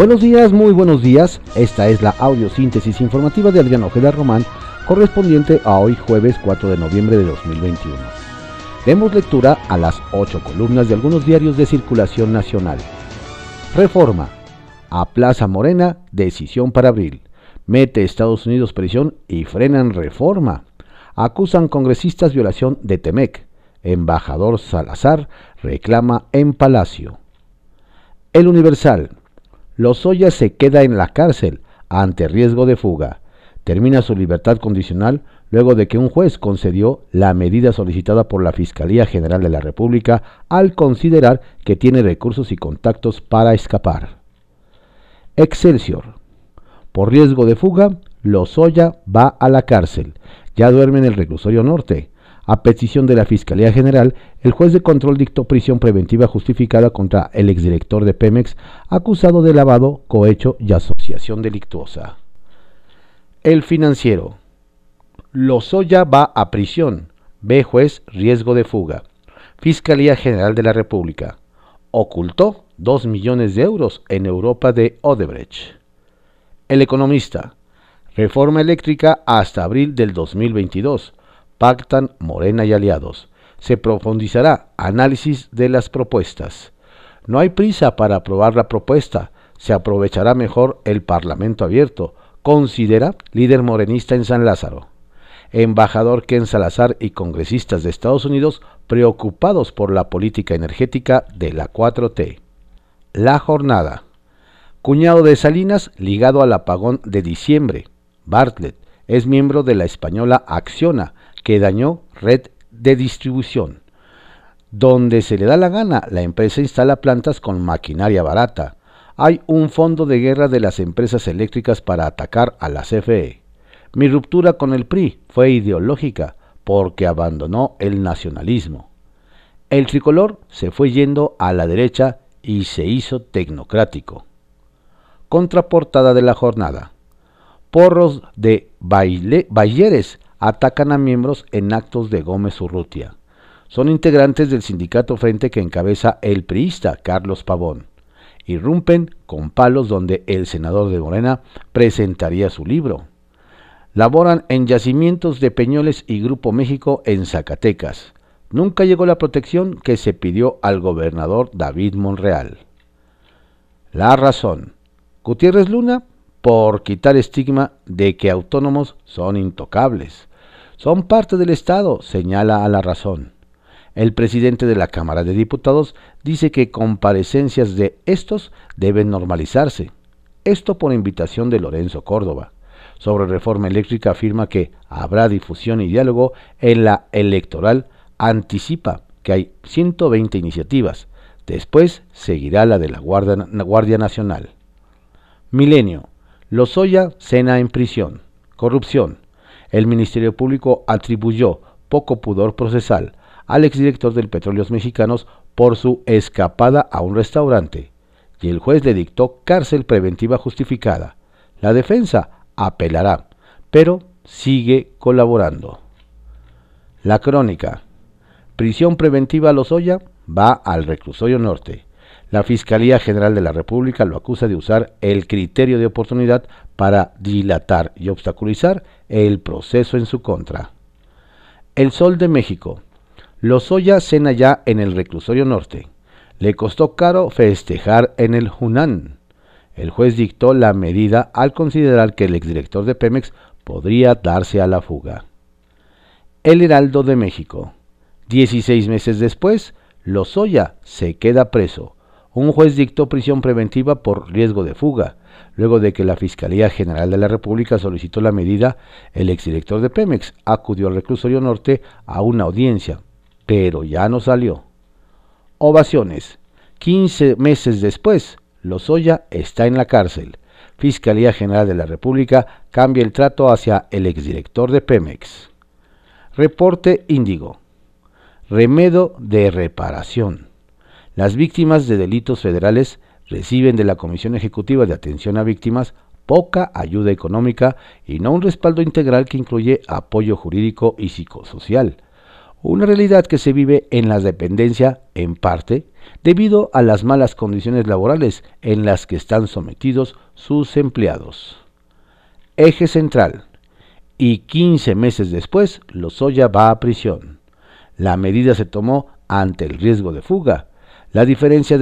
Buenos días, muy buenos días. Esta es la audiosíntesis informativa de Adrián Ojeda Román, correspondiente a hoy jueves 4 de noviembre de 2021. Demos lectura a las ocho columnas de algunos diarios de circulación nacional. Reforma. A Plaza Morena, decisión para abril. Mete Estados Unidos prisión y frenan reforma. Acusan congresistas violación de Temec. Embajador Salazar reclama en Palacio. El Universal. Lozoya se queda en la cárcel ante riesgo de fuga. Termina su libertad condicional luego de que un juez concedió la medida solicitada por la Fiscalía General de la República al considerar que tiene recursos y contactos para escapar. Excelsior. Por riesgo de fuga, Lozoya va a la cárcel. Ya duerme en el reclusorio norte. A petición de la Fiscalía General, el juez de control dictó prisión preventiva justificada contra el exdirector de Pemex, acusado de lavado, cohecho y asociación delictuosa. El financiero. Lozoya va a prisión. Ve juez riesgo de fuga. Fiscalía General de la República. Ocultó 2 millones de euros en Europa de Odebrecht. El economista. Reforma eléctrica hasta abril del 2022 pactan Morena y aliados. Se profundizará análisis de las propuestas. No hay prisa para aprobar la propuesta. Se aprovechará mejor el Parlamento abierto, considera líder morenista en San Lázaro. Embajador Ken Salazar y congresistas de Estados Unidos preocupados por la política energética de la 4T. La jornada. Cuñado de Salinas ligado al apagón de diciembre. Bartlett es miembro de la española Acciona, que dañó red de distribución. Donde se le da la gana, la empresa instala plantas con maquinaria barata. Hay un fondo de guerra de las empresas eléctricas para atacar a la CFE. Mi ruptura con el PRI fue ideológica porque abandonó el nacionalismo. El tricolor se fue yendo a la derecha y se hizo tecnocrático. Contraportada de la jornada. Porros de baile, atacan a miembros en actos de Gómez Urrutia. Son integrantes del sindicato Frente que encabeza el priista Carlos Pavón. Irrumpen con palos donde el senador de Morena presentaría su libro. Laboran en yacimientos de Peñoles y Grupo México en Zacatecas. Nunca llegó la protección que se pidió al gobernador David Monreal. La razón. Gutiérrez Luna por quitar estigma de que autónomos son intocables. Son parte del Estado, señala a la razón. El presidente de la Cámara de Diputados dice que comparecencias de estos deben normalizarse. Esto por invitación de Lorenzo Córdoba. Sobre reforma eléctrica afirma que habrá difusión y diálogo en la electoral. Anticipa que hay 120 iniciativas. Después seguirá la de la Guardia, Nacional. Milenio. Lozoya cena en prisión. Corrupción el Ministerio Público atribuyó poco pudor procesal al exdirector del Petróleos Mexicanos por su escapada a un restaurante y el juez le dictó cárcel preventiva justificada. La defensa apelará, pero sigue colaborando. La crónica. Prisión preventiva Lozoya va al reclusorio norte. La Fiscalía General de la República lo acusa de usar el criterio de oportunidad para dilatar y obstaculizar el proceso en su contra. El Sol de México. Lozoya cena ya en el reclusorio norte. Le costó caro festejar en el Hunan. El juez dictó la medida al considerar que el exdirector de Pemex podría darse a la fuga. El Heraldo de México. Dieciséis meses después, Lozoya se queda preso un juez dictó prisión preventiva por riesgo de fuga. Luego de que la Fiscalía General de la República solicitó la medida, el exdirector de Pemex acudió al reclusorio norte a una audiencia, pero ya no salió. Ovaciones. 15 meses después, Lozoya está en la cárcel. Fiscalía General de la República cambia el trato hacia el exdirector de Pemex. Reporte Índigo. Remedo de reparación. Las víctimas de delitos federales reciben de la Comisión Ejecutiva de Atención a Víctimas poca ayuda económica y no un respaldo integral que incluye apoyo jurídico y psicosocial. Una realidad que se vive en la dependencia, en parte, debido a las malas condiciones laborales en las que están sometidos sus empleados. Eje central. Y 15 meses después, Lozoya va a prisión. La medida se tomó ante el riesgo de fuga. La, diferencia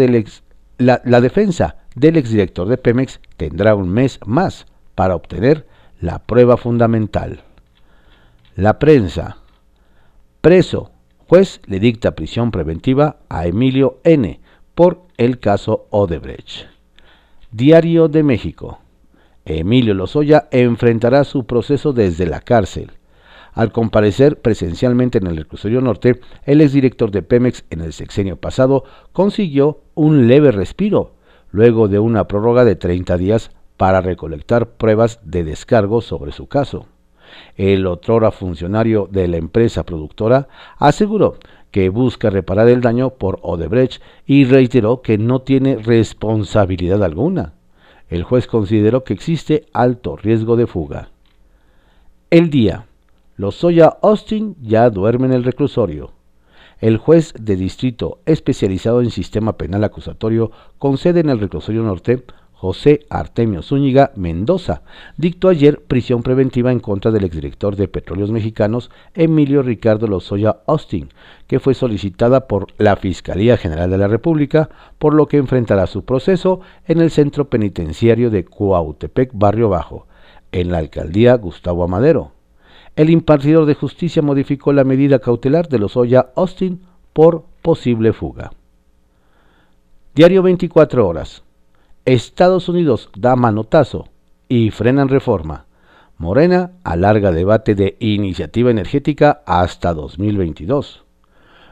la defensa del exdirector de Pemex tendrá un mes más para obtener la prueba fundamental. La prensa. Preso. Juez le dicta prisión preventiva a Emilio N. por el caso Odebrecht. Diario de México. Emilio Lozoya enfrentará su proceso desde la cárcel. Al comparecer presencialmente en el reclusorio norte, el exdirector de Pemex en el sexenio pasado consiguió un leve respiro, luego de una prórroga de 30 días para recolectar pruebas de descargo sobre su caso. El otrora funcionario de la empresa productora aseguró que busca reparar el daño por Odebrecht y reiteró que no tiene responsabilidad alguna. El juez consideró que existe alto riesgo de fuga. El día. Lozoya Austin ya duerme en el reclusorio. El juez de distrito especializado en sistema penal acusatorio con sede en el reclusorio norte José Artemio Zúñiga Mendoza dictó ayer prisión preventiva en contra del exdirector de Petróleos Mexicanos Emilio Ricardo Lozoya Austin, que fue solicitada por la Fiscalía General de la República, por lo que enfrentará su proceso en el centro penitenciario de Cuautepec, Barrio Bajo, en la alcaldía Gustavo Amadero. El impartidor de justicia modificó la medida cautelar de Lozoya Austin por posible fuga. Diario 24 horas. Estados Unidos da manotazo y frenan reforma. Morena alarga debate de iniciativa energética hasta 2022.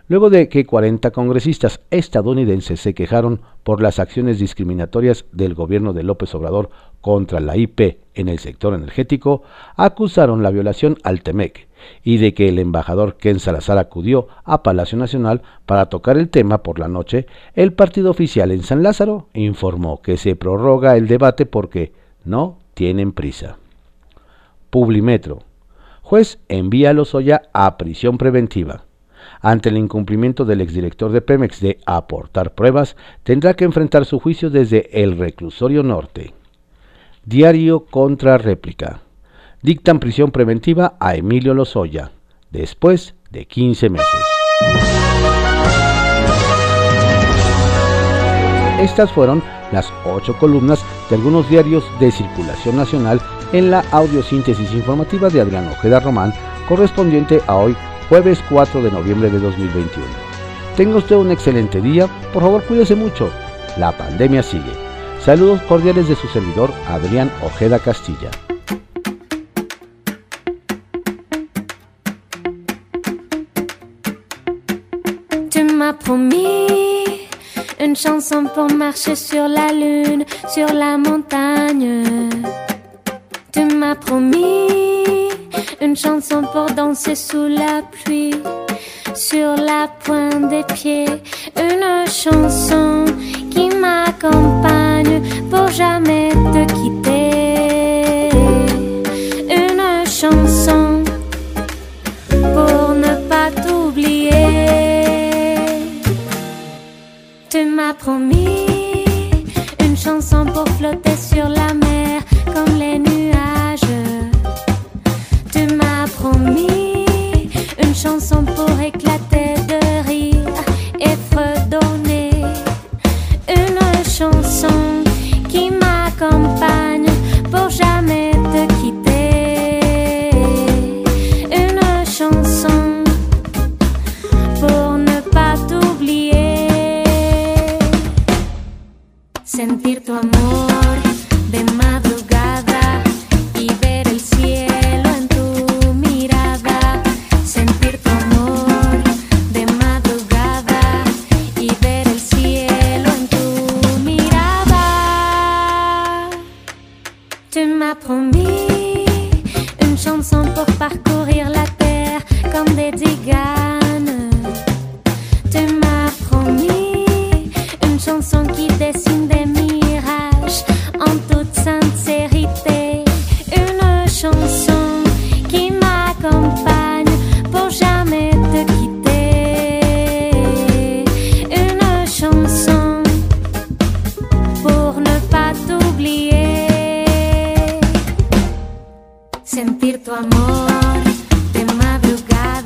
Luego de que 40 congresistas estadounidenses se quejaron por las acciones discriminatorias del gobierno de López Obrador contra la IP en el sector energético, acusaron la violación al TEMEC y de que el embajador Ken Salazar acudió a Palacio Nacional para tocar el tema por la noche, el partido oficial en San Lázaro informó que se prorroga el debate porque no tienen prisa. Publimetro. Juez envía a Lozoya a prisión preventiva. Ante el incumplimiento del exdirector de Pemex de aportar pruebas, tendrá que enfrentar su juicio desde el reclusorio norte. Diario contra réplica dictan prisión preventiva a Emilio Lozoya, después de 15 meses. Estas fueron las ocho columnas de algunos diarios de circulación nacional en la audiosíntesis informativa de Adrián Ojeda Román, correspondiente a hoy, jueves 4 de noviembre de 2021. Tenga usted un excelente día, por favor cuídese mucho, la pandemia sigue. Saludos cordiales de su servidor Adrián Ojeda Castilla. promis une chanson pour marcher sur la lune, sur la montagne. Tu m'as promis chanson pour danser sous la pluie, sur la pointe des pieds. Une chanson qui m'accompagne pour jamais te quitter. Une chanson pour ne pas t'oublier. Tu m'as promis chanson pour éclater de rire et fredonner. Une chanson qui m'accompagne pour jamais te quitter. Une chanson pour ne pas t'oublier. Sentir tu amor de madrugada madrugada.